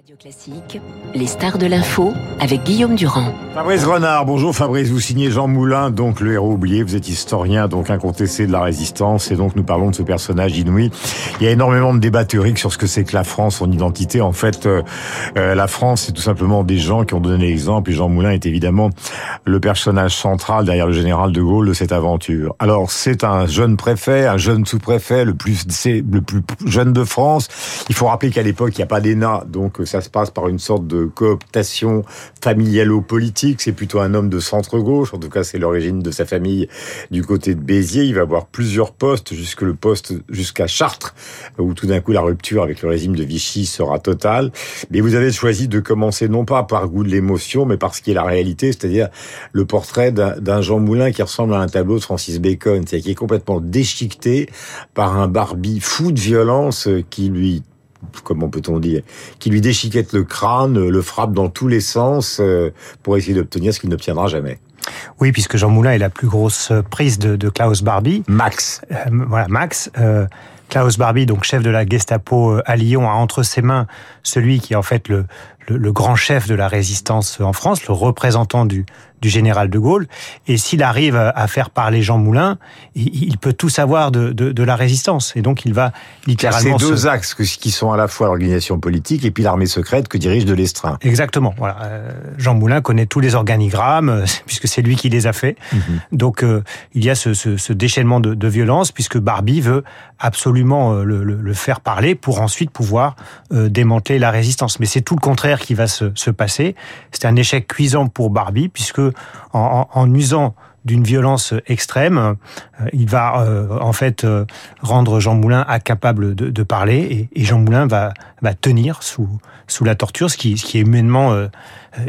Radio Classique, les stars de l'info avec Guillaume Durand. Fabrice Renard, bonjour Fabrice, vous signez Jean Moulin, donc le héros oublié, vous êtes historien, donc incontesté de la résistance, et donc nous parlons de ce personnage inouï. Il y a énormément de débats théoriques sur ce que c'est que la France, son identité. En fait, euh, euh, la France, c'est tout simplement des gens qui ont donné l'exemple, et Jean Moulin est évidemment le personnage central derrière le général de Gaulle de cette aventure. Alors, c'est un jeune préfet, un jeune sous-préfet, le plus, le plus jeune de France. Il faut rappeler qu'à l'époque, il n'y a pas d'ENA, donc ça se passe par une sorte de cooptation familialo-politique. C'est plutôt un homme de centre-gauche. En tout cas, c'est l'origine de sa famille du côté de Béziers. Il va avoir plusieurs postes, jusque le poste jusqu'à Chartres, où tout d'un coup la rupture avec le régime de Vichy sera totale. Mais vous avez choisi de commencer non pas par goût de l'émotion, mais par ce qui est la réalité, c'est-à-dire le portrait d'un Jean Moulin qui ressemble à un tableau de Francis Bacon, c'est-à-dire qui est complètement déchiqueté par un Barbie fou de violence qui lui comment peut-on dire, qui lui déchiquette le crâne, le frappe dans tous les sens euh, pour essayer d'obtenir ce qu'il n'obtiendra jamais. Oui, puisque Jean Moulin est la plus grosse prise de, Klaus Barbie. Max. Euh, voilà, Max. Euh, Klaus Barbie, donc chef de la Gestapo à Lyon, a entre ses mains celui qui est en fait le, le, grand chef de la résistance en France, le représentant du, du général de Gaulle. Et s'il arrive à faire parler Jean Moulin, il, peut tout savoir de, de, de, la résistance. Et donc il va littéralement... Ces deux axes qui sont à la fois l'organisation politique et puis l'armée secrète que dirige de l'Estrin. Exactement. Voilà. Euh, Jean Moulin connaît tous les organigrammes, puisque c'est lui qui les a faits. Mhm. Donc euh, il y a ce, ce, ce déchaînement de, de, violence, puisque Barbie veut absolument euh, le, le, faire parler pour ensuite pouvoir démanteler la résistance. Mais c'est tout le contraire qui va se, se passer. C'est un échec cuisant pour Barbie, puisque en, usant d'une violence extrême, euh, il va euh, en fait euh, rendre Jean Moulin incapable de, parler et, Jean Moulin va, tenir sous, la torture, ce qui, est humainement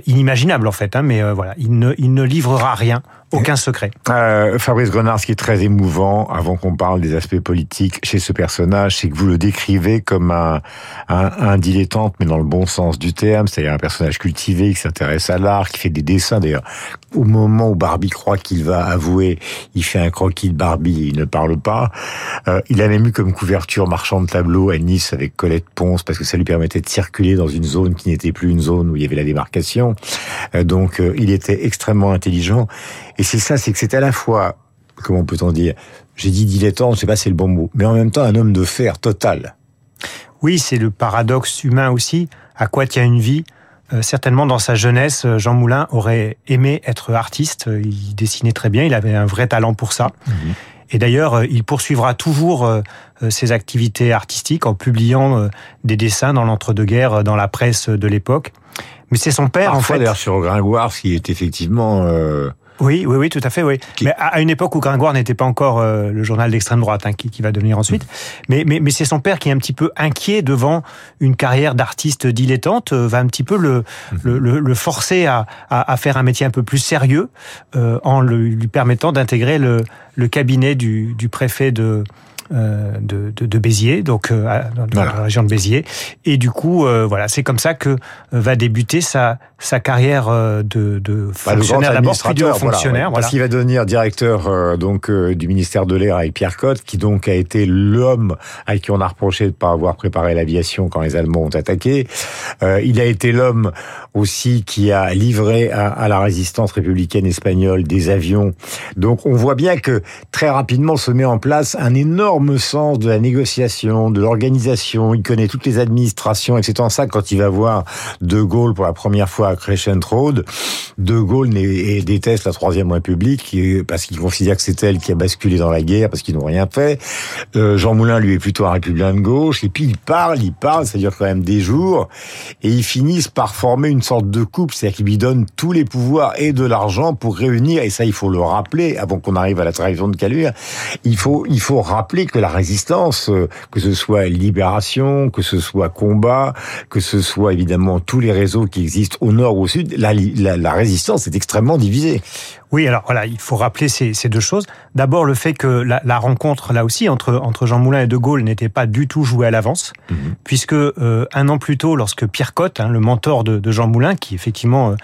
inimaginable en fait. Hein, mais voilà, il ne livrera rien aucun secret. Euh, Fabrice Grenard, ce qui est très émouvant, avant qu'on parle des aspects politiques chez ce personnage, c'est que vous le décrivez comme un, un, un dilettante, mais dans le bon sens du terme, c'est-à-dire un personnage cultivé qui s'intéresse à l'art, qui fait des dessins. D'ailleurs, au moment où Barbie croit qu'il va avouer, il fait un croquis de Barbie et il ne parle pas. Euh, il a même eu comme couverture marchand de tableau à Nice avec Colette Ponce, parce que ça lui permettait de circuler dans une zone qui n'était plus une zone où il y avait la démarcation. Euh, donc, euh, il était extrêmement intelligent. C'est ça, c'est que c'est à la fois, comment peut-on dire, j'ai dit dilettante, je sais pas si c'est le bon mot, mais en même temps un homme de fer total. Oui, c'est le paradoxe humain aussi. À quoi tient une vie euh, certainement dans sa jeunesse, euh, Jean Moulin aurait aimé être artiste. Il dessinait très bien, il avait un vrai talent pour ça. Mhm. Et d'ailleurs, euh, il poursuivra toujours ses activités artistiques en publiant des dessins dans l'entre-deux-guerres, dans la presse de l'époque. Mais c'est son père, en fait. d'ailleurs, sur Gringoire, ce qui est effectivement oui, oui, oui, tout à fait, oui. Mais à une époque où Gringoire n'était pas encore euh, le journal d'extrême droite, hein, qui, qui, va devenir ensuite. Mais, mais, mais c'est son père qui est un petit peu inquiet devant une carrière d'artiste dilettante, euh, va un petit peu le, mhm. le, le, forcer à, à, à, faire un métier un peu plus sérieux, euh, en lui permettant d'intégrer le, le cabinet du, du préfet de de, de, de, Béziers, donc euh, dans la région de Béziers. Et du coup, euh, voilà, c'est comme ça que va débuter sa, sa carrière de, de bah, fonctionnaire d'abord, puis fonctionnaire. Voilà, Parce qu'il va devenir directeur donc du ministère de l'air avec Pierre Cotte, qui donc a été l'homme à qui on a reproché de ne pas avoir préparé l'aviation quand les Allemands ont attaqué. Il a été l'homme aussi qui a livré à, à la résistance républicaine espagnole des avions. Donc on voit bien que très rapidement se met en place un énorme sens de la négociation, de l'organisation. Il connaît toutes les administrations, etc. En ça, quand il va voir De Gaulle pour la première fois à Crescent Road, De Gaulle déteste la Troisième République parce qu'il considère que c'est elle qui a basculé dans la guerre parce qu'ils n'ont rien fait. Euh, Jean Moulin, lui, est plutôt un républicain de gauche. Et puis, il parle, il parle, ça dure quand même des jours. Et ils finissent par former une sorte de couple. C'est-à-dire qu'il lui donne tous les pouvoirs et de l'argent pour réunir, et ça, il faut le rappeler, avant qu'on arrive à la trahison de Caluire, il faut, il faut rappeler que la résistance, euh, que ce soit libération, que ce soit combat, que ce soit évidemment tous les réseaux qui existent au nord ou au sud, la, la, la résistance est extrêmement divisée. Oui, alors voilà, il faut rappeler ces, ces deux choses. D'abord, le fait que la, la, rencontre, là aussi, entre, entre Jean Moulin et De Gaulle n'était pas du tout jouée à l'avance, mhm. puisque euh, un an plus tôt, lorsque Pierre Cotte, hein, le mentor de, de, Jean Moulin, qui effectivement euh,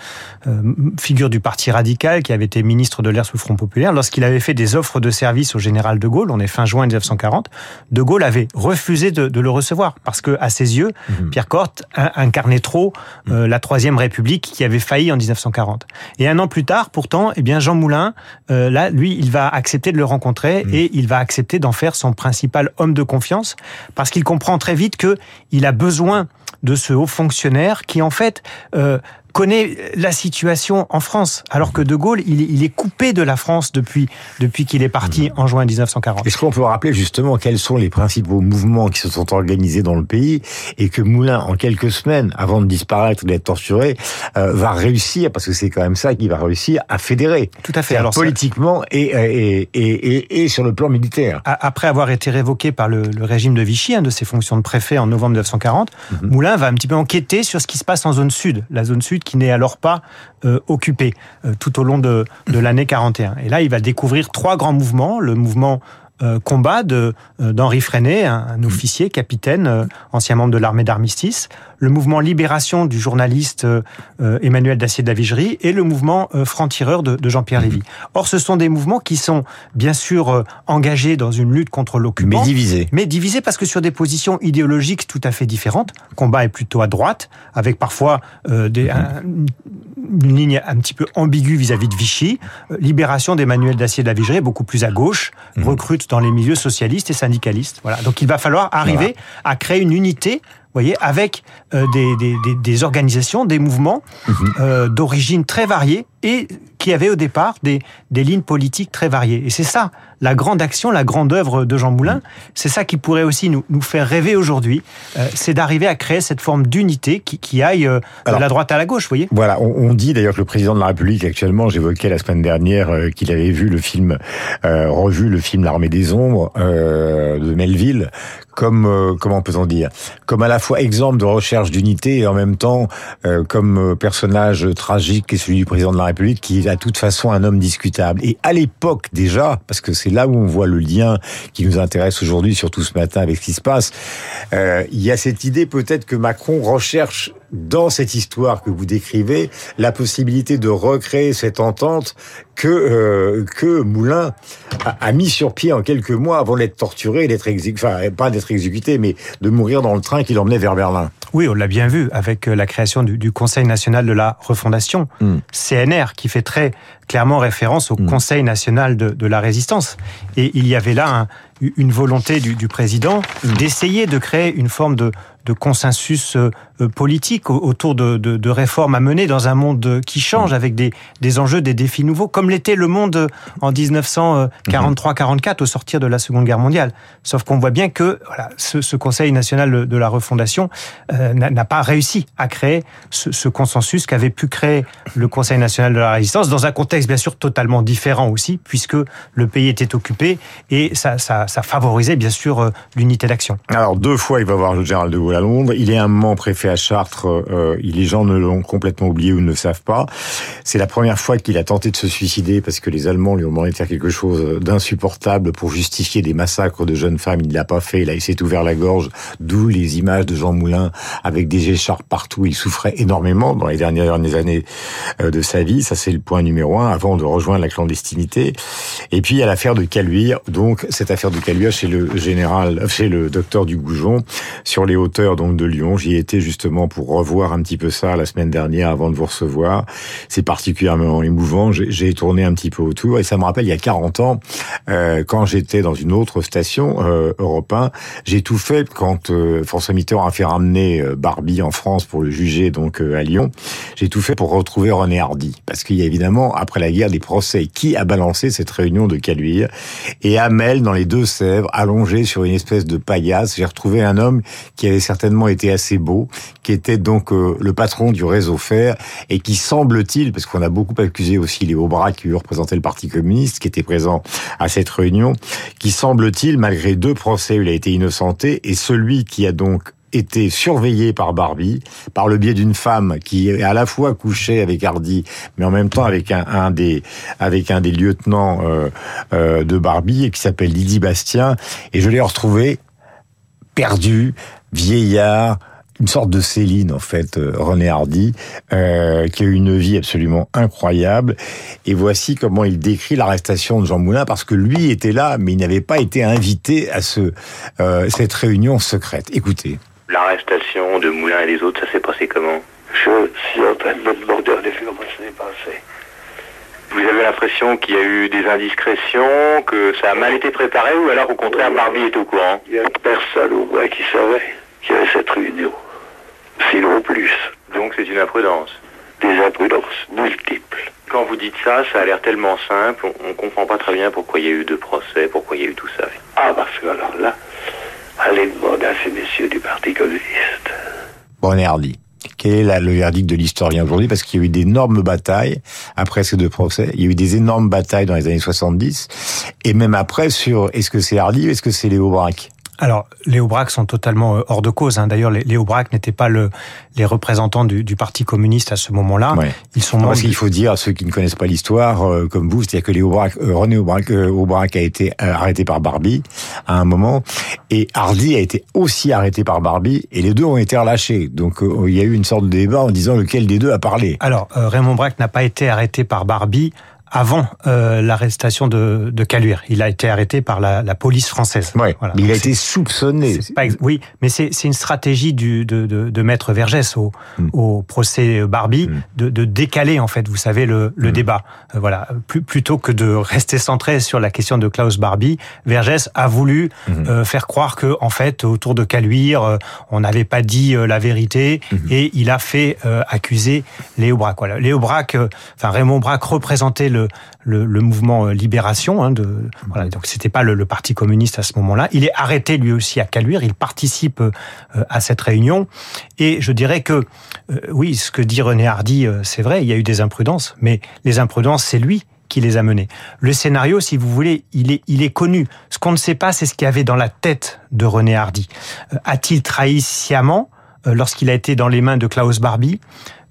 euh, figure du Parti radical, qui avait été ministre de l'air sous le Front populaire, lorsqu'il avait fait des offres de service au général De Gaulle, on est fin juin 1900 1940, De Gaulle avait refusé de, le recevoir parce que, à ses yeux, mhm. Pierre Corte incarnait trop euh, la Troisième République qui avait failli en 1940. Et un an plus tard, pourtant, eh bien Jean Moulin, euh, là, lui, il va accepter de le rencontrer mhm. et il va accepter d'en faire son principal homme de confiance parce qu'il comprend très vite que il a besoin de ce haut fonctionnaire qui en fait euh, connaît la situation en France, alors que De Gaulle, il, est coupé de la France depuis, depuis qu'il est parti en juin 1940. Est-ce qu'on peut rappeler justement quels sont les principaux mouvements qui se sont organisés dans le pays et que Moulin, en quelques semaines, avant de disparaître, d'être torturé, euh, va réussir, parce que c'est quand même ça qu'il va réussir à fédérer. Tout à fait. Alors, politiquement et, et, et, et, sur le plan militaire. Après avoir été révoqué par le, régime de Vichy, de ses fonctions de préfet en novembre 1940, mhm. Moulin va un petit peu enquêter sur ce qui se passe en zone sud. La zone sud qui n'est alors pas euh, occupé euh, tout au long de, de l'année 41. Et là, il va découvrir trois grands mouvements. Le mouvement euh, combat de d'Henri Freinet, un, officier, capitaine, ancien membre de l'armée d'armistice, le mouvement Libération du journaliste euh, euh, Emmanuel Dacier de la Vigerie et le mouvement euh, Franc-Tireur de, Jean-Pierre Lévy. Or, ce sont des mouvements qui sont bien sûr engagés dans une lutte contre l'occupant. Mais divisés. Mais divisés parce que sur des positions idéologiques tout à fait différentes. Combat est plutôt à droite, avec parfois des, une ligne un petit peu ambiguë vis-à-vis de Vichy. Libération d'Emmanuel Dacier de la Vigerie beaucoup plus à gauche, mmh. Dans les milieux socialistes et syndicalistes. Voilà. Donc il va falloir arriver à créer une unité voyez, avec euh, des, des, des, organisations, des mouvements mhm. euh, d'origine très variée et qui avaient au départ des, des lignes politiques très variées. Et c'est ça, la grande action, la grande œuvre de Jean Moulin, c'est ça qui pourrait aussi nous, nous faire rêver aujourd'hui, euh, c'est d'arriver à créer cette forme d'unité qui, qui aille de la droite à la gauche, vous voyez Voilà, on, dit d'ailleurs que le président de la République actuellement, j'évoquais la semaine dernière qu'il avait vu le film, revu le film L'armée des ombres de Melville, comme, comment peut-on dire, comme à la fois exemple de recherche d'unité et en même temps euh, comme euh, personnage tragique est celui du président de la République qui est à toute façon un homme discutable. Et à l'époque déjà, parce que c'est là où on voit le lien qui nous intéresse aujourd'hui, surtout ce matin avec ce qui se passe, euh, il y a cette idée peut-être que Macron recherche dans cette histoire que vous décrivez la possibilité de recréer cette entente que euh, que Moulin a, a, mis sur pied en quelques mois avant d'être torturé, d'être exécuté, enfin pas d'être exécuté, mais de mourir dans le train qui l'emmenait vers Berlin. Oui, on l'a bien vu avec euh, la création du, du, Conseil national de la refondation, hmm. CNR, qui fait très clairement référence au hmm. Conseil national de, de, la résistance. Et il y avait là un, une volonté du, du président hmm. d'essayer de créer une forme de, de consensus euh, euh, politique autour de, réformes à mener dans un monde qui change avec des, enjeux, des défis nouveaux, comme l'était le monde en 1943-44 au sortir de la Seconde Guerre mondiale. Sauf qu'on voit bien que ce, Conseil national de la refondation euh, n'a pas réussi à créer ce, consensus qu'avait pu créer le Conseil national de la résistance dans un contexte bien sûr totalement différent aussi, puisque le pays était occupé et ça, ça, ça favorisait bien sûr l'unité d'action. Alors deux fois, il va voir le général de Gaulle Londres. Il est un moment préfet à Chartres. Euh, les gens ne l'ont complètement oublié ou ne le savent pas. C'est la première fois qu'il a tenté de se suicider parce que les Allemands lui ont demandé de faire quelque chose d'insupportable pour justifier des massacres de jeunes femmes. Il ne l'a pas fait. Il s'est ouvert la gorge. D'où les images de Jean Moulin avec des écharpes partout. Il souffrait énormément dans les dernières années euh, de sa vie. Ça, c'est le point numéro un avant de rejoindre la clandestinité. Et puis, il y a l'affaire de Caluire. Donc, cette affaire de Caluire chez le général, chez le docteur du Goujon, sur les hauteurs donc de Lyon. J'y étais justement pour revoir un petit peu ça la semaine dernière avant de vous recevoir. C'est particulièrement émouvant. J'ai tourné un petit peu autour et ça me rappelle il y a 40 ans euh, quand j'étais dans une autre station euh, Europe 1. J'ai tout fait quand euh, François Mitterrand a fait ramener euh, Barbie en France pour le juger donc à Lyon. J'ai tout fait pour retrouver René Hardy parce qu'il y a évidemment après la guerre des procès. Qui a balancé cette réunion de Caluire et Amel dans les Deux-Sèvres allongé sur une espèce de paillasse. J'ai retrouvé un homme qui avait certainement été assez beau, qui était donc euh, le patron du réseau Fer et qui semble-t-il, parce qu'on a beaucoup accusé aussi les Aubras qui représentaient le Parti communiste, qui était présent à cette réunion, qui semble-t-il, malgré deux procès où il a été innocenté, et celui qui a donc été surveillé par Barbie, par le biais d'une femme qui est à la fois couchée avec Hardy, mais en même temps avec un, des avec un des lieutenants euh, euh, de Barbie qui s'appelle Lydie Bastien. Et je l'ai retrouvé perdu, vieillard, une sorte de Céline en fait, euh, René Hardy, euh, qui a eu une vie absolument incroyable. Et voici comment il décrit l'arrestation de Jean Moulin, parce que lui était là, mais il n'avait pas été invité à ce euh, cette réunion secrète. Écoutez. L'arrestation de Moulin et des autres, ça s'est passé comment? Je suis en train de me demander en effet comment ça s'est passé? Vous avez l'impression qu'il y a eu des indiscrétions, que ça a mal été préparé, ou alors au contraire Barbie est au courant Il y a personne au moins qui savait qu'il y avait cette réunion. Sinon plus. Donc c'est une imprudence. Des imprudences multiples. Quand vous dites ça, ça a l'air tellement simple, on, ne comprend pas très bien pourquoi il y a eu deux procès, pourquoi il y a eu tout ça. Ah, parce que alors là, allez demander à ces messieurs du Parti communiste. Bon, Hardy. Quel est le verdict de l'historien aujourd'hui Parce qu'il y a eu d'énormes batailles après ces deux procès. Il y a eu des énormes batailles dans les années 70. Et même après sur est-ce que c'est Hardy ou est-ce que c'est Léo Braque? Alors, les Aubrac sont totalement euh, hors de cause. Hein. D'ailleurs, les Aubrac n'étaient pas le, les représentants du, du, Parti communiste à ce moment-là. Ils sont Parce qu'il faut dire à ceux qui ne connaissent pas l'histoire, euh, comme vous, c'est-à-dire que les Aubrac, euh, René Aubrac, Aubrac, a été arrêté par Barbie à un moment, et Hardy a été aussi arrêté par Barbie, et les deux ont été relâchés. Donc, il y a eu une sorte de débat en disant lequel des deux a parlé. Alors, Raymond Braque n'a pas été arrêté par Barbie avant euh, l'arrestation de, de Caluire. Il a été arrêté par la, la police française. Ouais, voilà. Mais il a été soupçonné. Pas, oui, mais c'est une stratégie du, de, de, de Maître Vergès au, mm. au procès Barbie mm. de, de, décaler en fait, vous savez, le, le mm. débat. Euh, voilà, plutôt que de rester centré sur la question de Klaus Barbie, Vergès a voulu euh, faire croire que en fait, autour de Caluire, euh, on n'avait pas dit la vérité et il a fait accuser Léo Braque. Voilà, Léo Braque, enfin Raymond Braque représentait le le, le, mouvement euh, Libération. Hein, de, voilà, donc c'était pas le, le, Parti communiste à ce moment-là. Il est arrêté lui aussi à Caluire. Il participe euh, à cette réunion. Et je dirais que euh, oui, ce que dit René Hardy, c'est vrai. Il y a eu des imprudences, mais les imprudences, c'est lui qui les a menées. Le scénario, si vous voulez, il est, il est connu. Ce qu'on ne sait pas, c'est ce qu'il y avait dans la tête de René Hardy. A-t-il trahi sciemment? Lorsqu'il a été dans les mains de Klaus Barbie.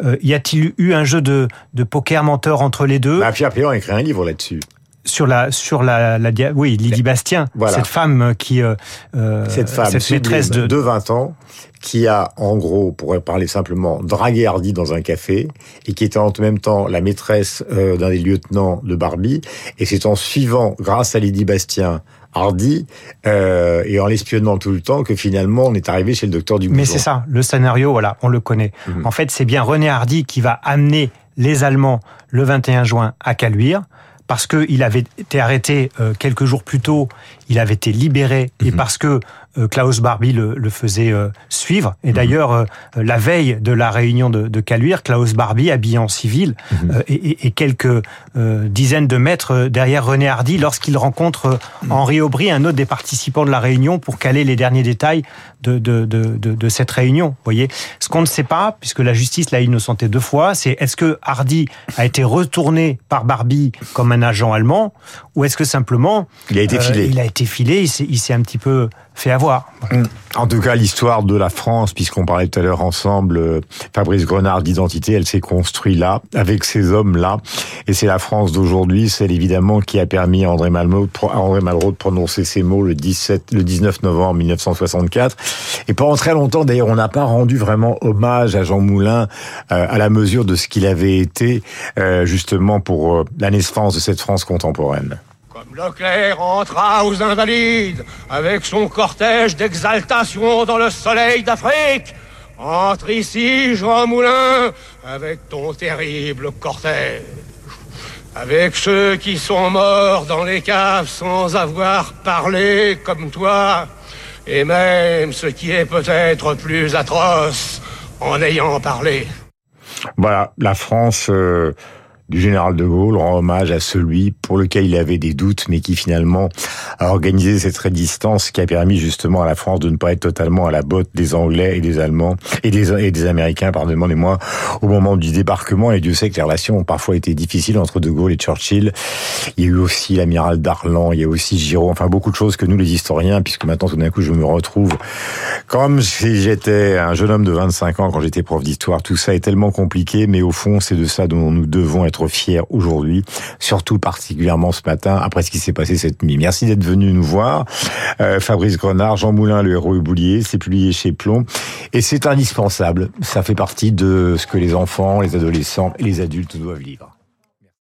Euh, y a-t-il eu un jeu de, de poker menteur entre les deux? Bah, Pierre Péan a écrit un livre là-dessus. Sur la sur la, la oui Lydie Bastien cette femme qui euh, euh cette femme cette maîtresse de... de 20 ans qui a en gros pour parler simplement dragué Hardy dans un café et qui était en même temps la maîtresse euh, d'un des lieutenants de Barbie. Et c'est en suivant grâce à Lydie Bastien Hardy euh, et en l'espionnant tout le temps que finalement on est arrivé chez le docteur Dumont. Mais c'est ça, le scénario, voilà, on le connaît. Mhm. En fait, c'est bien René Hardy qui va amener les Allemands le 21 juin à Caluire parce qu'il avait été arrêté euh, quelques jours plus tôt, il avait été libéré, et mhm. parce que euh, Klaus Barbie le, le faisait euh, suivre. Et mhm. d'ailleurs, euh, la veille de la réunion de, de Caluire, Klaus Barbie, habillé en civil, mhm. et, et, quelques dizaines de mètres derrière René Hardy, lorsqu'il rencontre mhm. Henri Aubry, un autre des participants de la réunion, pour caler les derniers détails de, de, de, de cette réunion. Vous voyez, ce qu'on ne sait pas, puisque la justice l'a innocenté deux fois, c'est est-ce que Hardy a été retourné par Barbie comme un agent allemand, ou est-ce que simplement il a été filé, il a été il s'est un petit peu fait avoir. Mm. En tout cas, l'histoire de la France, puisqu'on parlait tout à l'heure ensemble, euh, Fabrice Grenard d'identité, elle s'est construite là, avec ces hommes-là. Et c'est la France d'aujourd'hui, celle évidemment qui a permis à André Malraux, de prononcer ces mots le 17, le 19 novembre 1964. Et pendant très longtemps, d'ailleurs, on n'a pas rendu vraiment hommage à Jean Moulin euh, à la mesure de ce qu'il avait été euh, justement pour la naissance de cette France contemporaine. Leclerc entra aux Invalides avec son cortège d'exaltation dans le soleil d'Afrique. Entre ici, Jean Moulin, avec ton terrible cortège. Avec ceux qui sont morts dans les caves sans avoir parlé comme toi. Et même ce qui est peut-être plus atroce en ayant parlé. Voilà, la France... Euh du général de Gaulle rend hommage à celui pour lequel il avait des doutes, mais qui finalement a organisé cette résistance qui a permis justement à la France de ne pas être totalement à la botte des Anglais et des Allemands et des, et des Américains, pardonnez-moi, au moment du débarquement. Et Dieu sait que les relations ont parfois été difficiles entre de Gaulle et Churchill. Il y a eu aussi l'amiral Darlan, il y a aussi Giraud, enfin beaucoup de choses que nous les historiens, puisque maintenant tout d'un coup je me retrouve comme si j'étais un jeune homme de 25 ans quand j'étais prof d'histoire. Tout ça est tellement compliqué, mais au fond c'est de ça dont nous devons être être fier aujourd'hui, surtout particulièrement ce matin après ce qui s'est passé cette nuit. Merci d'être venu nous voir. Euh, Fabrice Grenard, Jean Moulin, le héros oublié, c'est publié chez Plomb et c'est indispensable. Ça fait partie de ce que les enfants, les adolescents et les adultes doivent lire.